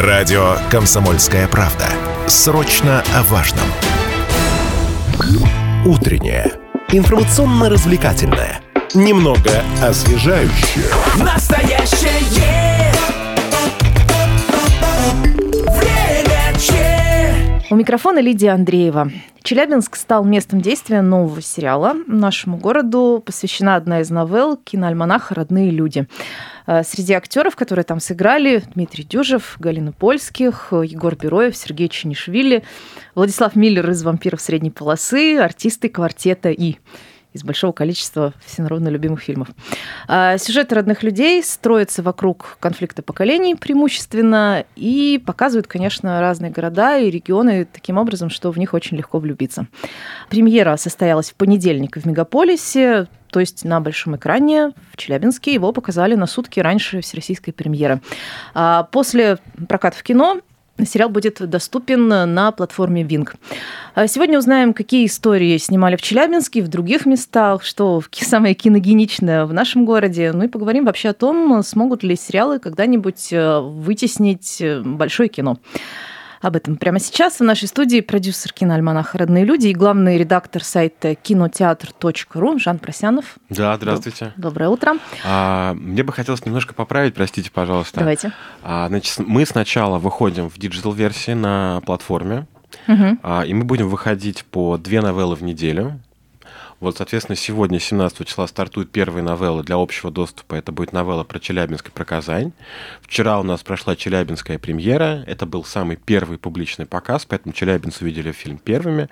Радио «Комсомольская правда». Срочно о важном. Утреннее. Информационно-развлекательное. Немного освежающее. Настоящее время. У микрофона Лидия Андреева. Челябинск стал местом действия нового сериала. Нашему городу посвящена одна из новелл киноальманаха «Родные люди». Э, Среди актеров, которые там сыграли, Дмитрий Дюжев, Галина Польских, Егор Бероев, Сергей Чинишвили, Владислав Миллер из «Вампиров средней полосы», артисты квартета «И» из большого количества всенародно любимых фильмов. А, Сюжеты родных людей строятся вокруг конфликта поколений преимущественно и показывают, конечно, разные города и регионы таким образом, что в них очень легко влюбиться. Премьера состоялась в понедельник в Мегаполисе, то есть на большом экране в Челябинске. Его показали на сутки раньше всероссийской премьеры. А После проката в кино Сериал будет доступен на платформе Винг. Сегодня узнаем, какие истории снимали в Челябинске, в других местах, что самое киногеничное в нашем городе. Ну и поговорим вообще о том, смогут ли сериалы когда-нибудь э, вытеснить э, большое кино. Об этом прямо сейчас в нашей студии продюсер киноальманаха «Родные люди» и главный редактор сайта кинотеатр.ру Жан Просянов. Да, здравствуйте. Доброе утро. А, мне бы хотелось немножко поправить, простите, пожалуйста. Давайте. А, значит, мы сначала выходим в digital-версии на платформе, Мгм. а, и мы будем выходить по две новеллы в неделю. Вот, соответственно, сегодня, 17 числа, стартует первая новелла для общего доступа. Это будет новелла про Челябинск и про Казань. Вчера у нас прошла челябинская премьера. Это был самый первый публичный показ, поэтому челябинцы увидели фильм первыми.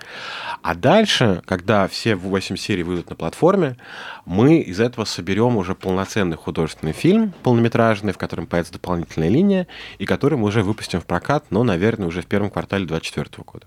А дальше, когда все 8 серий выйдут на платформе, мы из этого соберем уже полноценный художественный фильм, полнометражный, в котором появится дополнительная линия, и который мы уже выпустим в прокат, но, наверное, уже в первом квартале 2024 года.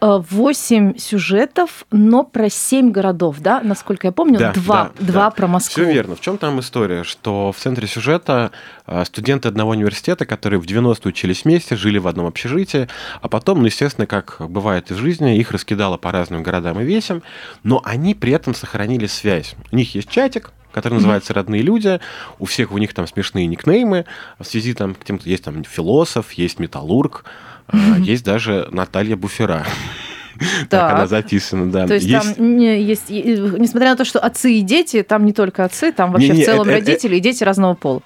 Э, Восемь сюжетов, но про семь городов, да? Насколько я помню, Да, два, да, два да. про Москву. Все верно. В чем там история? Что в центре сюжета э, студенты одного университета, которые в 90-е учились вместе, жили в одном общежитии, а потом, ну, естественно, как бывает в жизни, их раскидало по разным городам и весям, но они при этом сохранили связь. У них есть чатик, который называется «Родные люди». У всех у них там смешные никнеймы. В связи там, к тем, есть там философ, есть металлург, э, есть даже Наталья Буфера. Так она записана, да. То есть, там не- есть, несмотря на то, что отцы и дети, там не только отцы, там вообще Не-не, в целом это- это- родители и дети разного пола.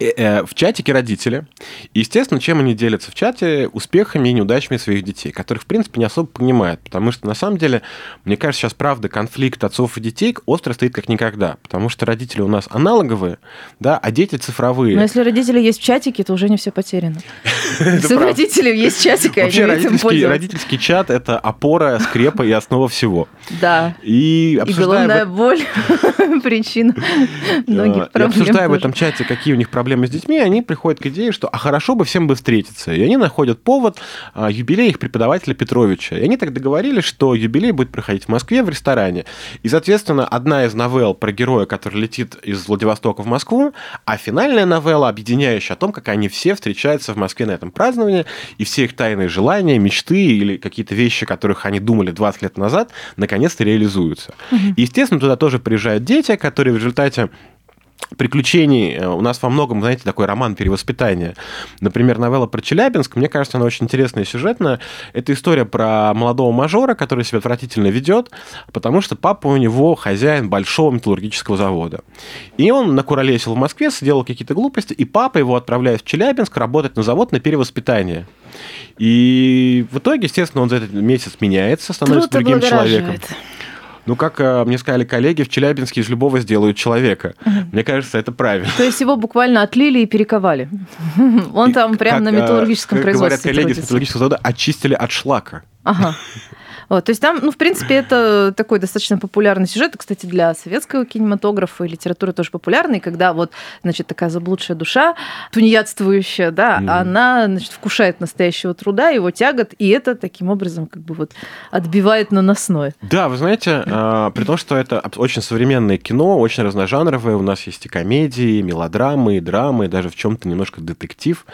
Э, э, в чатике родители. И, естественно, чем они делятся в чате? Успехами и неудачами своих детей, которых, в принципе, не особо понимают. Потому что, на самом деле, мне кажется, сейчас, правда, конфликт отцов и детей остро стоит как никогда. Потому что родители у нас аналоговые, да, а дети цифровые. Но если родители есть в чатике, то уже не все потеряно. Если у родителей есть чатик, они этим родительский, чат – это опора, скрепа и основа всего. Да. И в- боль, причина многих Э, И проблем. обсуждая в этом чате, какие у них проблемы с детьми, они приходят к идее, что а хорошо бы всем бы встретиться. И они находят повод а, юбилей их преподавателя Петровича. И они так договорились, что юбилей будет проходить в Москве в ресторане. И, соответственно, одна из новелл про героя, который летит из Владивостока в Москву, а финальная новелла, объединяющая о том, как они все встречаются в Москве на этом праздновании, и все их тайные желания, мечты или какие-то вещи, которых они думали 20 лет назад, наконец-то реализуются. И, естественно, туда тоже приезжают дети, которые в результате приключений. э, У нас во многом, знаете, такой роман перевоспитания. Например, новелла про Челябинск. Мне кажется, она очень интересная и сюжетная. Это история про молодого мажора, который себя отвратительно ведет, потому что папа у него хозяин большого металлургического завода. И он накуролесил в Москве, сделал какие-то глупости, и папа его отправляет в Челябинск работать на завод на перевоспитание. И в итоге, естественно, он за этот месяц меняется, становится Труд другим человеком. Ну, как э, мне сказали коллеги, в Челябинске из любого сделают человека. Мне кажется, это правильно. То есть его буквально отлили и перековали. Он там прямо на э, металлургическом как говорят производстве коллеги с металлургического завода, очистили от шлака. Ага. Вот, то есть там, ну, в принципе, это такой достаточно популярный сюжет. Кстати, для советского кинематографа и литературы тоже популярный, когда вот, значит, такая заблудшая душа, тунеядствующая, да, Мгм. она, значит, вкушает настоящего труда, его тягот, и это таким образом как бы вот отбивает наносное. Да, вы знаете, э, при том, что это очень современное кино, очень разножанровое, у нас есть и комедии, и мелодрамы, и драмы, и даже в чем-то немножко детектив.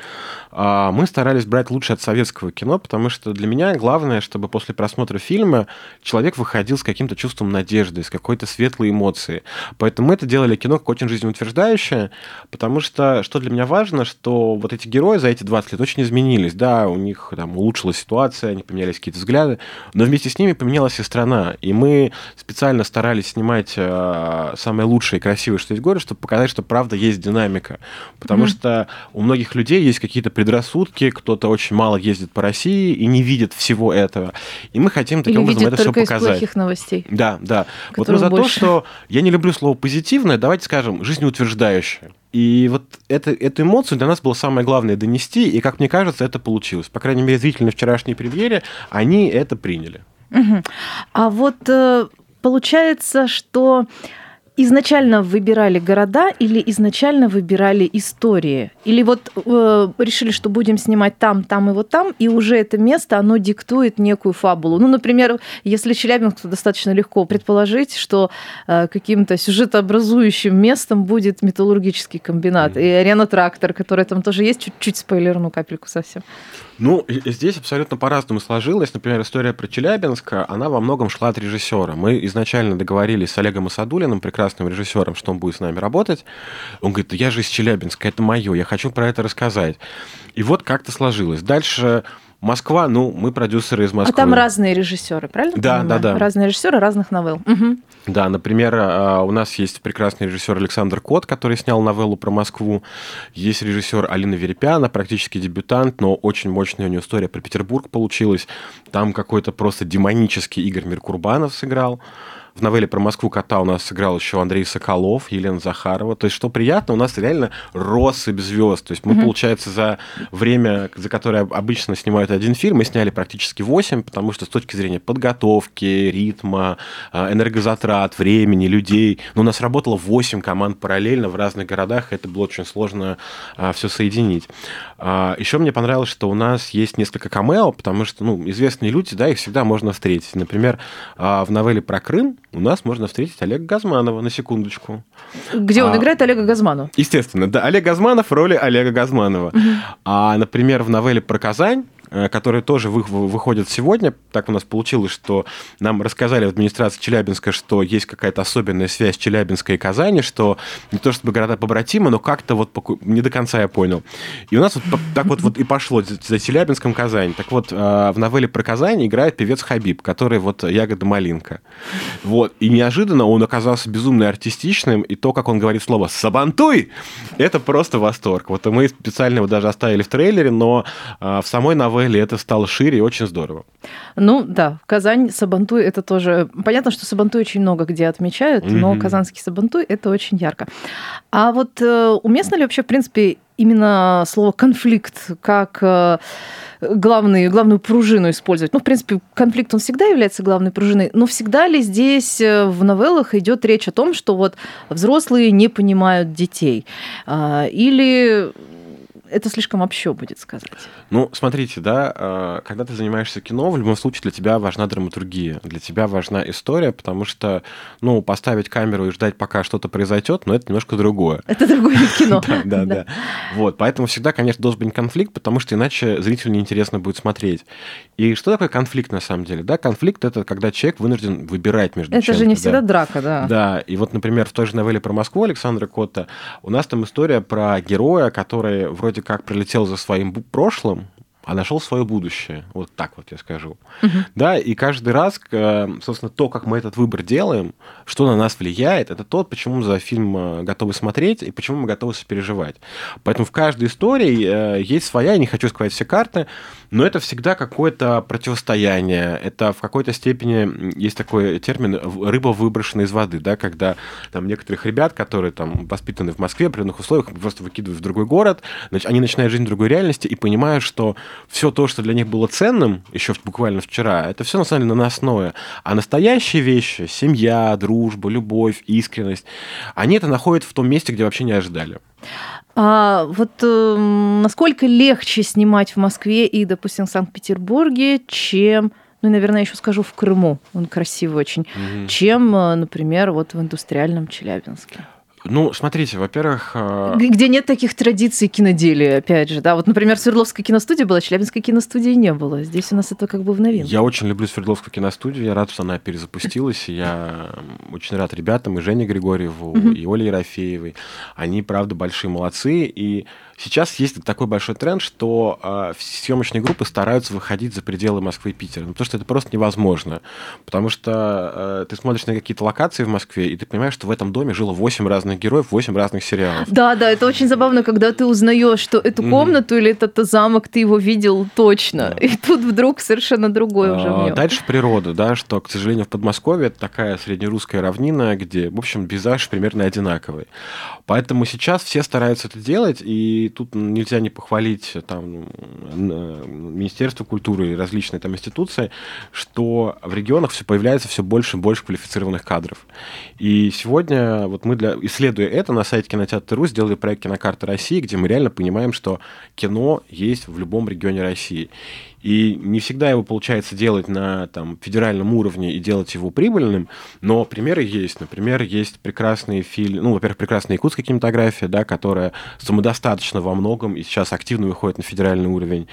А, Мы старались брать лучше от советского кино, потому что для меня главное, чтобы после просмотра фильма человек выходил с каким-то чувством надежды, с какой-то светлой эмоцией. Поэтому мы это делали кино как очень жизнеутверждающее, потому что, что для меня важно, что вот эти герои за эти 20 лет очень изменились. Да, у них там улучшилась ситуация, они поменялись какие-то взгляды, но вместе с ними поменялась и страна. И мы специально старались снимать э, самое лучшее и красивое, что есть в городе, чтобы показать, что правда есть динамика. Потому mm-hmm. что у многих людей есть какие-то предрассудки, кто-то очень мало ездит по России и не видит всего этого. И мы хотим таким Или образом это все показать. Из плохих новостей. Да, да. Вот мы за больше. то, что я не люблю слово позитивное, давайте скажем, жизнеутверждающее. И вот это, эту эмоцию для нас было самое главное донести, и, как мне кажется, это получилось. По крайней мере, зрители на вчерашней премьере, они это приняли. Угу. А вот э, получается, что изначально выбирали города или изначально выбирали истории? Или вот э, решили, что будем снимать там, там и вот там, и уже это место, оно диктует некую фабулу. Ну, например, если Челябинск, то достаточно легко предположить, что э, каким-то сюжетообразующим местом будет металлургический комбинат mm-hmm. и арена-трактор, который там тоже есть, чуть-чуть спойлерну капельку совсем. Ну, здесь абсолютно по-разному сложилось. Например, история про Челябинск, она во многом шла от режиссера. Мы изначально договорились с Олегом Асадулиным, прекрасным режиссером, что он будет с нами работать. Он говорит, я же из Челябинска, это мое, я хочу про это рассказать. И вот как-то сложилось. Дальше Москва, ну, мы продюсеры из Москвы. А там разные режиссеры, правильно? Да, да, да. Разные режиссеры разных новелл. Угу. Да, например, а, у нас есть прекрасный режиссер Александр Кот, который снял новеллу про Москву. Есть режиссер Алина Верепяна, практически дебютант, но очень мощная у нее история про Петербург получилась. Там какой-то просто демонический Игорь Меркурбанов сыграл. В новелле про Москву кота у нас сыграл еще Андрей Соколов, Елена Захарова. То есть, что приятно, у нас реально россыпь звезд. То есть, мы, mm-hmm. получается, за время, за которое обычно снимают один фильм, мы сняли практически 8, потому что с точки зрения подготовки, ритма, а, энергозатрат, времени, людей, ну, у нас работало 8 команд параллельно в разных городах, это было очень сложно а, все соединить. А, еще мне понравилось, что у нас есть несколько камео, потому что, ну, известные люди, да, их всегда можно встретить. Например, в новелле про Крым у нас можно встретить Олега Газманова, на секундочку. Где он а, играет Олега Газманова? Естественно, да. Олег Газманов в роли Олега Газманова. Угу. А, например, в новелле про Казань которые тоже вы, выходят сегодня. Так у нас получилось, что нам рассказали в администрации Челябинска, что есть какая-то особенная связь Челябинска и Казани, что не то чтобы города побратимы, но как-то вот не до конца я понял. И у нас вот так вот, вот и пошло за Челябинском Казань. Так вот, э, в новелле про Казань играет певец Хабиб, который вот Ягода Малинка. Вот. И неожиданно он оказался безумно артистичным, и то, как он говорит слово «сабантуй», это просто восторг. Вот мы специально его даже оставили в трейлере, но э, в самой новелле новелле это стало шире и очень здорово. Ну да, Казань, Сабантуй это тоже... Понятно, что Сабантуй очень много где отмечают, mm-hmm. но казанский Сабантуй это очень ярко. А вот э, уместно ли вообще, в принципе, именно слово конфликт как э, главный, главную пружину использовать. Ну, в принципе, конфликт, он всегда является главной пружиной, но всегда ли здесь э, в новеллах идет речь о том, что вот взрослые не понимают детей? А, или это слишком общо будет сказать. Ну, смотрите, да, а, когда ты занимаешься кино, в любом случае для тебя важна драматургия, для тебя важна история, потому что, ну, поставить камеру и ждать, пока что-то произойдет, но это немножко другое. Это другое кино. Да, да, да. Вот, поэтому всегда, конечно, должен быть конфликт, потому что иначе зрителю неинтересно будет смотреть. И что такое конфликт на самом деле? Да, конфликт это когда человек вынужден выбирать между Это же не всегда драка, да. Да, и вот, например, в той же новелле про Москву Александра Котта у нас там история про героя, который вроде вроде как прилетел за своим прошлым, а нашел свое будущее. Вот так вот я скажу. Угу. Да, и каждый раз, собственно, то, как мы этот выбор делаем, что на нас влияет, это то, почему за фильм э, готовы смотреть и почему мы готовы сопереживать. Поэтому в каждой истории э, есть своя, я не хочу сказать все карты, но это всегда какое-то противостояние. Это в какой-то степени есть такой термин рыба выброшена из воды, да, когда там некоторых ребят, которые там воспитаны в Москве, при определенных условиях, просто выкидывают в другой город, значит, они начинают жить в другой реальности и понимают, что все то, что для них было ценным еще буквально вчера, это все на самом деле наносное. А настоящие вещи, семья, дружба, любовь, искренность, они это находят в том месте, где вообще не ожидали. А вот э, насколько легче снимать в Москве и, допустим, в Санкт-Петербурге, чем ну и, наверное, еще скажу в Крыму, он красивый очень, угу. чем, э, например, вот в индустриальном Челябинске. Ну, смотрите, во-первых... э, Где нет таких традиций киноделия, опять же, да. Вот, например, Свердловская киностудия была, Челябинской киностудии не было. Здесь у нас это как бы в новинку. Я очень люблю Свердловскую киностудию, я рад, что она перезапустилась, и я очень рад ребятам, и Жене Григорьеву, и Оле Ерофеевой. Они, правда, большие молодцы, и сейчас есть такой большой тренд, что э, съемочные группы стараются выходить за пределы Москвы и Питера, ну, потому что это просто невозможно, потому что э, ты смотришь на какие-то локации в Москве, и ты понимаешь, что в этом доме жило 8 разных героев, 8 разных сериалов. Да, да, это очень забавно, когда ты узнаешь, что эту комнату или этот замок ты его видел точно, Да. и тут вдруг совершенно другой уже в А, нем. Дальше природа, да, что, к сожалению, в Подмосковье это такая среднерусская равнина, где, в общем, пейзаж примерно одинаковый. Поэтому сейчас все стараются это делать, и тут нельзя не похвалить там н- Министерство культуры и различные там институции, что в регионах все появляется все больше и больше квалифицированных кадров. И сегодня вот мы, для, исследуя это, на сайте Кинотеатр.ру сделали проект «Кинокарта России», где мы реально понимаем, что кино есть в любом регионе России. И не всегда его получается делать на там, федеральном уровне и делать его прибыльным, но примеры есть. Например, есть прекрасные фильмы, ну, во-первых, прекрасная якутская кинематография, да, которая самодостаточна во многом и сейчас активно выходит на федеральный уровень.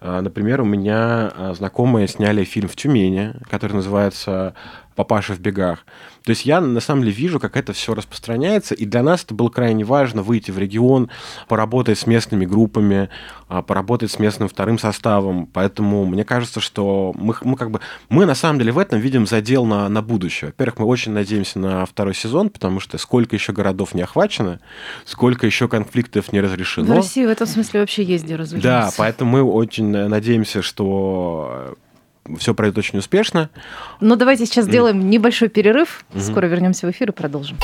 А, Например, у меня а, знакомые сняли фильм в Тюмени, который называется «Папаша в бегах». То есть я на самом деле вижу, как это все распространяется, и для нас это было крайне важно выйти в регион, поработать с местными группами, а, поработать с местным вторым составом. Поэтому мне кажется, что мы, мы как бы мы на самом деле в этом видим задел на, на будущее. Во-первых, мы очень надеемся на второй сезон, потому что сколько еще городов не охвачено, сколько еще конфликтов не разрешено. В России в этом смысле вообще есть где Да, развиваться. поэтому мы очень э, надеемся, что все пройдет очень успешно. Но давайте сейчас сделаем небольшой перерыв. Скоро вернемся в эфир и продолжим.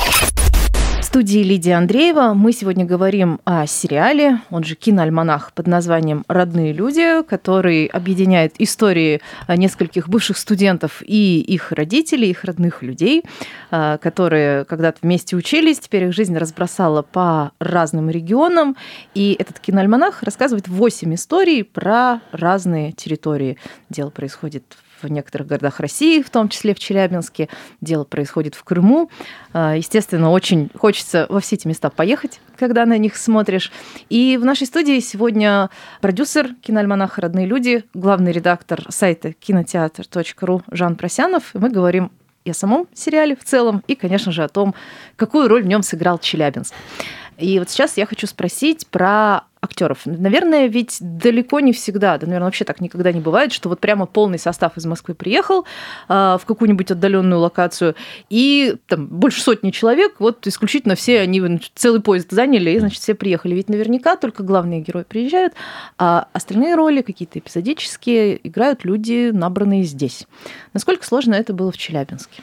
Студии Лидия Андреева мы сегодня говорим о сериале, он же киноальманах под названием «Родные люди», который объединяет истории а, нескольких бывших студентов и их родителей, их родных людей, а, которые когда-то вместе учились, теперь их жизнь разбросала по разным регионам. И этот киноальманах рассказывает 8 историй про разные территории. Дело происходит в некоторых городах России, в том числе в Челябинске. Дело происходит в Крыму. А, Естественно, очень хочется во все эти места поехать, когда на них смотришь. И в нашей студии сегодня продюсер киноальманаха «Родные люди», главный редактор сайта кинотеатр.ру Жан Просянов. Мы говорим и о самом сериале в целом, и, конечно же, о том, какую роль в нем сыграл Челябинск. И вот сейчас я хочу спросить про актеров. Наверное, ведь далеко не всегда, да, наверное, вообще так никогда не бывает, что вот прямо полный состав из Москвы приехал а, в какую-нибудь отдаленную локацию, и там больше сотни человек, вот исключительно все они целый поезд заняли, и, значит, все приехали. Ведь наверняка только главные герои приезжают, а остальные роли, какие-то эпизодические, играют люди, набранные здесь. Насколько сложно это было в Челябинске?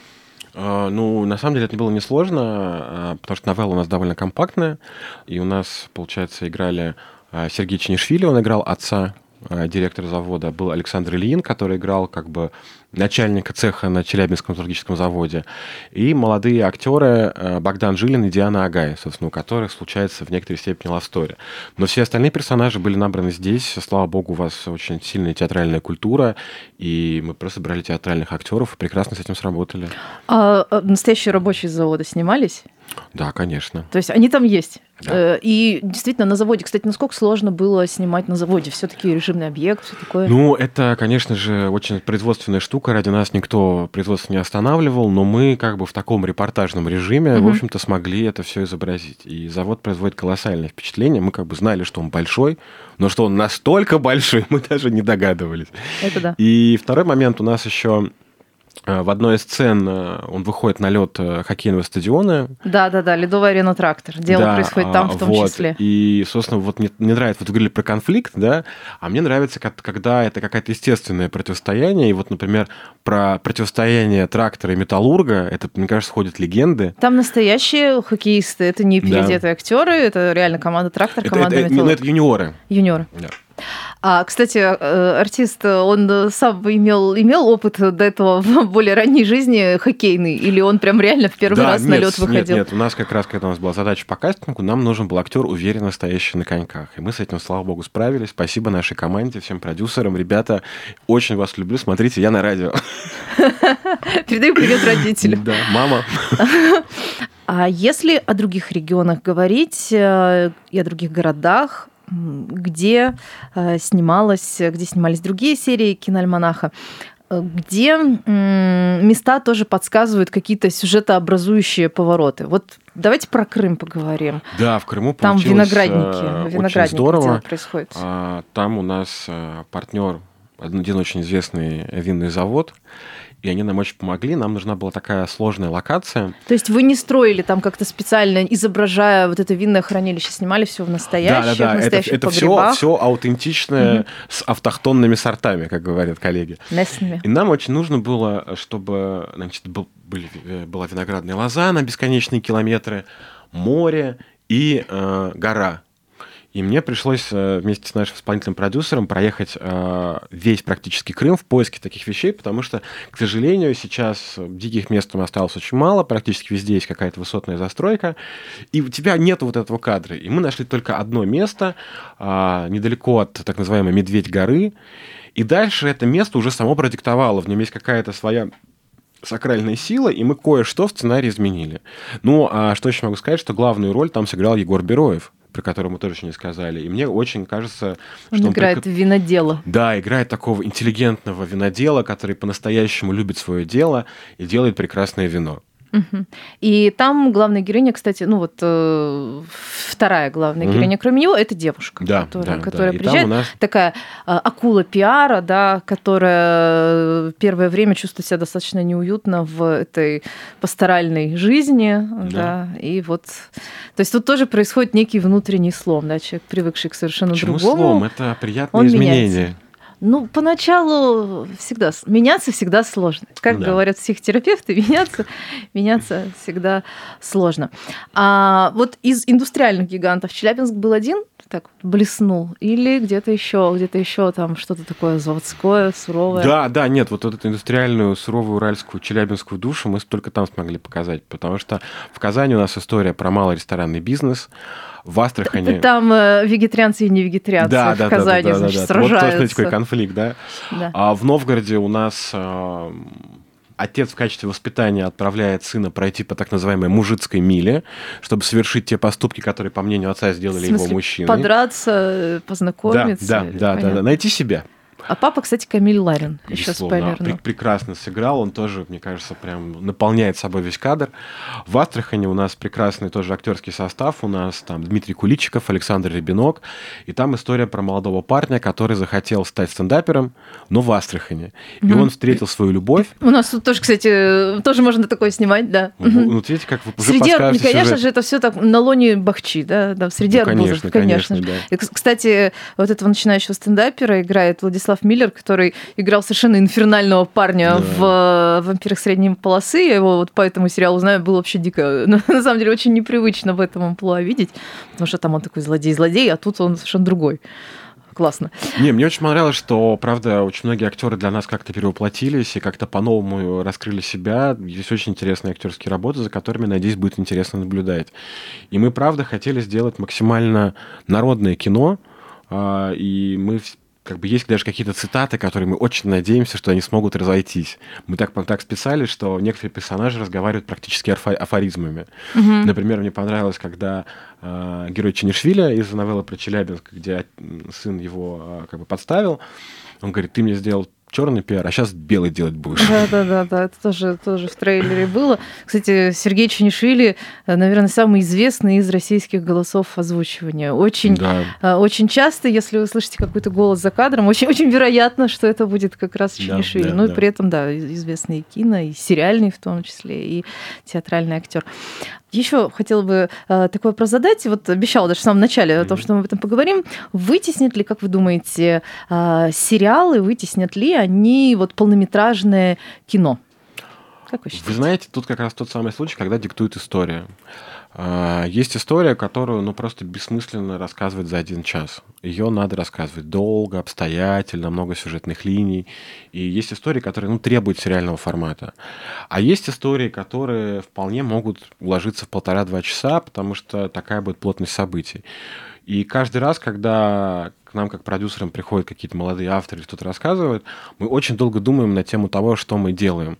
А, Ну, на самом деле это было несложно, а, потому что новелла у нас довольно компактная, и у нас, получается, играли а, Сергей Чинишвили, он играл отца а, директора завода, был Александр Ильин, который играл как бы начальника цеха на Челябинском металлургическом заводе, и молодые актеры а, Богдан Жилин и Диана Агай, собственно, у которых случается в некоторой степени лавстори. Но все остальные персонажи были набраны здесь. Слава богу, у вас очень сильная театральная культура, и мы просто брали театральных актеров и прекрасно с этим сработали. А а настоящие рабочие завода снимались? Да, конечно. То есть они там есть. Да. Э, И действительно на заводе, кстати, насколько сложно было снимать на заводе? Все-таки режимный объект, все такое. Ну, это, конечно же, очень производственная штука. Ради нас никто производство не останавливал, но мы как бы в таком репортажном режиме, Мгм. в общем-то, смогли это все изобразить. И завод производит колоссальное впечатление. Мы как бы знали, что он большой, но что он настолько большой, мы даже не догадывались. Это да. И второй момент у нас еще в одной из сцен э, он выходит на лед э, хоккейного стадиона, Да, да, да, ледовая арена трактор. Дело Да, происходит там в том вот. числе. И, собственно, вот мне, мне нравится, вот вы говорили про конфликт, да, а мне нравится, как- когда это какое-то естественное противостояние. И вот, например, про противостояние трактора и металлурга, это, мне кажется, ходят легенды. Там настоящие хоккеисты, это не Да. переодетые актеры, это реально команда трактор, Это, команда это- ну, металлург. это юниоры. юниоры. Да. А, кстати, э, артист, он сам имел, имел опыт до этого в более ранней жизни хоккейный, или он прям реально в первый Да, раз на нет, лед выходил? Нет, нет, у нас как раз, когда у нас была задача по кастингу, нам нужен был актер, уверенно стоящий на коньках. И мы с этим, слава богу, справились. Спасибо нашей команде, всем продюсерам. Ребята, очень вас люблю. Смотрите, я на радио. Передаю привет родителям. Да, мама. А если о других регионах говорить э, и о других городах, где э, снималось, где снимались другие серии киноальманаха, э, где места тоже подсказывают какие-то сюжетообразующие повороты. Вот давайте про Крым поговорим. Да, в Крыму Там виноградники, э, очень виноградники где здорово. происходит. А, Там у нас партнер, один очень известный винный завод, и они нам очень помогли. Нам нужна была такая сложная локация. То есть вы не строили там как-то специально, изображая вот это винное хранилище, снимали все в настоящих, да, да, да. Это, настоящих это все, погребах? все аутентичное Мгм. с автохтонными сортами, как говорят коллеги. местными. И нам очень нужно было, чтобы значит, был, были, э, была виноградная лоза на бесконечные километры, море и э, гора. И мне пришлось э, вместе с нашим исполнительным продюсером проехать э, весь практически Крым в поиске таких вещей, потому что, к сожалению, сейчас диких мест там осталось очень мало, практически везде есть какая-то высотная застройка, и у тебя нет вот этого кадра. И мы нашли только одно место, а, недалеко от так называемой Медведь горы, и дальше это место уже само продиктовало, в нем есть какая-то своя сакральная сила, и мы кое-что в сценарии изменили. Ну, а что еще могу сказать, что главную роль там сыграл Егор Бероев, про которого мы тоже еще не сказали. И мне очень кажется, Он что он играет прик- винодела. Да, играет такого интеллигентного винодела, который по-настоящему любит свое дело и делает прекрасное вино. И там главная героиня, кстати, ну вот э, вторая главная Мгм. героиня, кроме него, это девушка, Да, которая, да, которая да. Приезжает. нас Такая э, акула пиара, да, которая первое время чувствует себя достаточно неуютно в этой пасторальной жизни, да. и вот, то есть тут тоже происходит некий внутренний слом, да, человек привыкший к совершенно Почему другому. слом? Это приятное он изменение. меняется. Ну, поначалу всегда меняться всегда сложно. Как Да. говорят психотерапевты, меняться, меняться всегда сложно. А вот из индустриальных гигантов Челябинск был один, так блеснул, или где-то еще, где-то еще там что-то такое заводское, суровое. Да, да, нет, вот эту индустриальную, суровую уральскую, челябинскую душу мы только там смогли показать, потому что в Казани у нас история про малый ресторанный бизнес, в Астрахани... Там э, вегетарианцы и не вегетарианцы Да, в да, да, Казани, да, да, значит, да. Вот, сражаются. смотрите, какой конфликт, да? Да. А в Новгороде у нас э, отец в качестве воспитания отправляет сына пройти по так называемой мужицкой миле, чтобы совершить те поступки, которые, по мнению отца, сделали В его смысле, мужчиной. Подраться, э, Да, познакомиться. да, да, да, да, Понятно. найти себя. А папа, кстати, Камиль Ларин, еще спойлерну. Пре- прекрасно сыграл, он тоже, мне кажется, прям наполняет собой весь кадр. В Астрахани у нас прекрасный тоже актерский состав, у нас там Дмитрий Куличиков, Александр Ребенок, и там история про молодого парня, который захотел стать стендапером, но в Астрахани. И Мгм. он встретил свою любовь. У нас тут тоже, кстати, тоже можно такое снимать, да. Мгм. вот видите, как вы уже Среди, конечно сюжет. же, это все так на лоне бахчи, да, да, среди Ну, арбузов, конечно, конечно. конечно, же. да. И, кс- Кстати, вот этого начинающего стендапера играет Владислав Миллер, который играл совершенно инфернального парня Да. в э, «Вампирах средней полосы». Я его вот по этому сериалу знаю, было вообще дико. Но, на самом деле, очень непривычно в этом амплуа видеть, потому что там он такой злодей-злодей, а тут он совершенно другой. Классно. Не, мне очень понравилось, что, правда, очень многие актеры для нас как-то перевоплотились и как-то по-новому раскрыли себя. Есть очень интересные актерские работы, за которыми, надеюсь, будет интересно наблюдать. И мы, правда, хотели сделать максимально народное кино, а, и мы как бы есть даже какие-то цитаты, которые мы очень надеемся, что они смогут разойтись. Мы так, так списали, что некоторые персонажи разговаривают практически арфа- афоризмами. Например, мне понравилось, когда э, герой Чинишвиля из новеллы про Челябинск, где сын его э, как бы подставил, он говорит, ты мне сделал черный пиар, а сейчас белый делать будешь. Да, да, да, да, это тоже, тоже в трейлере было. Кстати, Сергей Чанишвили, э, наверное, самый известный из российских голосов озвучивания. Очень, Да. э, очень часто, если вы слышите какой-то голос за кадром, очень, очень вероятно, что это будет как раз Да, Чанишвили. да, ну и да. при этом, да, и- известный и кино, и сериальный в том числе, и театральный актер. Еще хотела бы э, такой вопрос задать. Вот обещала даже в самом начале о том, что мы об этом поговорим. Вытеснят ли, как вы думаете, э, сериалы, вытеснят ли они вот полнометражное кино? Как вы считаете? Вы знаете, тут как раз тот самый случай, когда диктует история. А, Есть история, которую ну, просто бессмысленно рассказывать за один час. Ее надо рассказывать долго, обстоятельно, много сюжетных линий. И есть истории, которые ну, требуют сериального формата. А есть истории, которые вполне могут уложиться в полтора-два часа, потому что такая будет плотность событий. И каждый раз, когда нам, как продюсерам, приходят какие-то молодые авторы, что-то рассказывают, мы очень долго думаем на тему того, что мы делаем.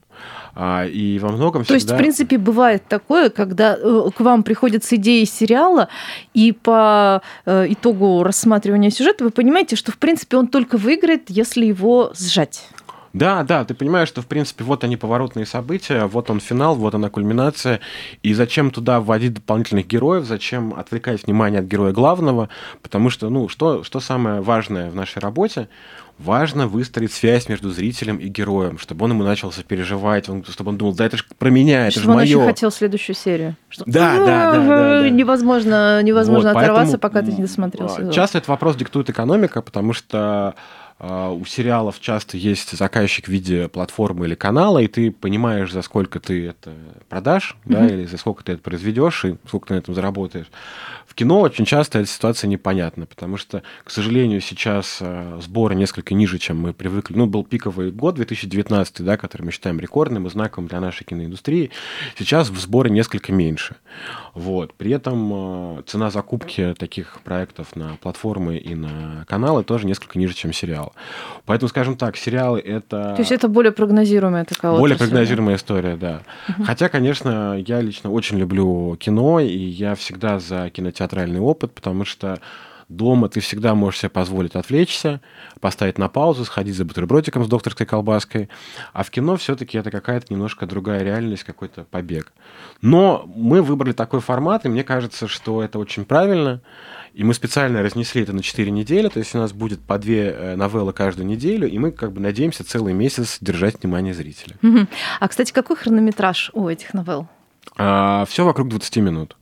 А, и во многом То есть, в принципе, бывает такое, когда э, к вам приходят с идеей сериала, и по э, итогу рассматривания сюжета вы понимаете, что, в принципе, он только выиграет, если его сжать. Да, да, ты понимаешь, что, в принципе, вот они поворотные события, вот он финал, вот она кульминация, и зачем туда вводить дополнительных героев, зачем отвлекать внимание от героя главного, потому что, ну, что, что самое важное в нашей работе? Важно выстроить связь между зрителем и героем, чтобы он ему начал сопереживать, он, чтобы он думал, да это же про меня, это же мое. Чтобы он еще хотел следующую серию. Что... Да, да, да, да, да. Невозможно, невозможно вот, оторваться, пока ты не досмотрел сезон. Часто этот вопрос диктует экономика, потому что а, у сериалов часто есть заказчик в виде платформы или канала, и ты понимаешь, за сколько ты это продашь, mm-hmm. да, или за сколько ты это произведешь, и сколько ты на этом заработаешь кино очень часто эта ситуация непонятна, потому что, к сожалению, сейчас э, сборы несколько ниже, чем мы привыкли. Ну, был пиковый год 2019, да, который мы считаем рекордным и знаковым для нашей киноиндустрии. Сейчас в сборе несколько меньше. Вот. При этом э, цена закупки таких проектов на платформы и на каналы тоже несколько ниже, чем сериалы. Поэтому, скажем так, сериалы это... То есть это более прогнозируемая такая Более прогнозируемая история, да. Угу. Хотя, конечно, я лично очень люблю кино, и я всегда за кинотеатр театральный опыт, потому что дома ты всегда можешь себе позволить отвлечься, поставить на паузу, сходить за бутербродиком с докторской колбаской. А в кино все-таки это какая-то немножко другая реальность, какой-то побег. Но мы выбрали такой формат, и мне кажется, что это очень правильно. И мы специально разнесли это на 4 недели, то есть у нас будет по две э, новеллы каждую неделю, и мы как бы надеемся целый месяц держать внимание зрителя. А, кстати, какой хронометраж у этих новелл? А, все вокруг 20 минут.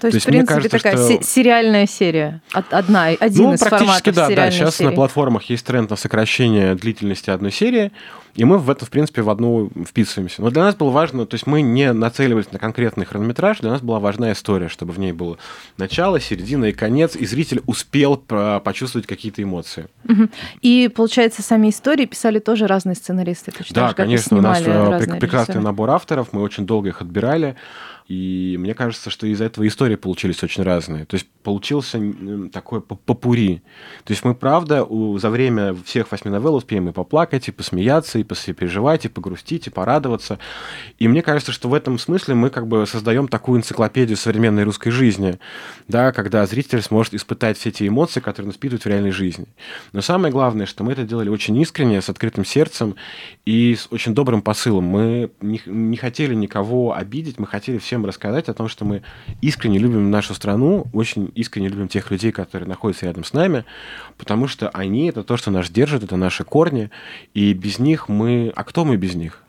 То есть, То есть в принципе, кажется, такая что... сериальная серия. Одна, один ну, из практически да, да. Сейчас серии. на платформах есть тренд на сокращение длительности одной серии, и мы в это, в принципе, в одну вписываемся. Но для нас было важно, то есть мы не нацеливались на конкретный хронометраж, для нас была важна история, чтобы в ней было начало, середина и конец, и зритель успел почувствовать какие-то эмоции. И, получается, сами истории писали тоже разные сценаристы. Точно да, конечно, у нас э, прекрасный набор авторов, мы очень долго их отбирали. И мне кажется, что из-за этого истории получились очень разные. То есть получился такой попури. То есть мы, правда, за время всех восьми новелл успеем и поплакать, и посмеяться, и посопереживать, и погрустить, и порадоваться. И мне кажется, что в этом смысле мы как бы создаем такую энциклопедию современной русской жизни, да, когда зритель сможет испытать все эти эмоции, которые он испытывает в реальной жизни. Но самое главное, что мы это делали очень искренне, с открытым сердцем и с очень добрым посылом. Мы не, не хотели никого обидеть, мы хотели всем всем рассказать о том, что мы искренне любим нашу страну, очень искренне любим тех людей, которые находятся рядом с нами, потому что они — это то, что нас держит, это наши корни, и без них мы... А кто мы без них?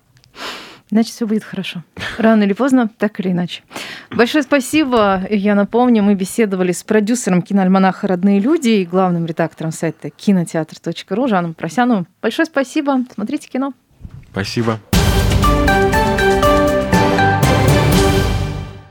Значит, все будет хорошо. Рано или поздно, так или иначе. Большое спасибо. Я напомню, мы беседовали с продюсером киноальманаха «Родные люди» и главным редактором сайта кинотеатр.ру Жаном Просяновым. Большое спасибо. Смотрите кино. Спасибо.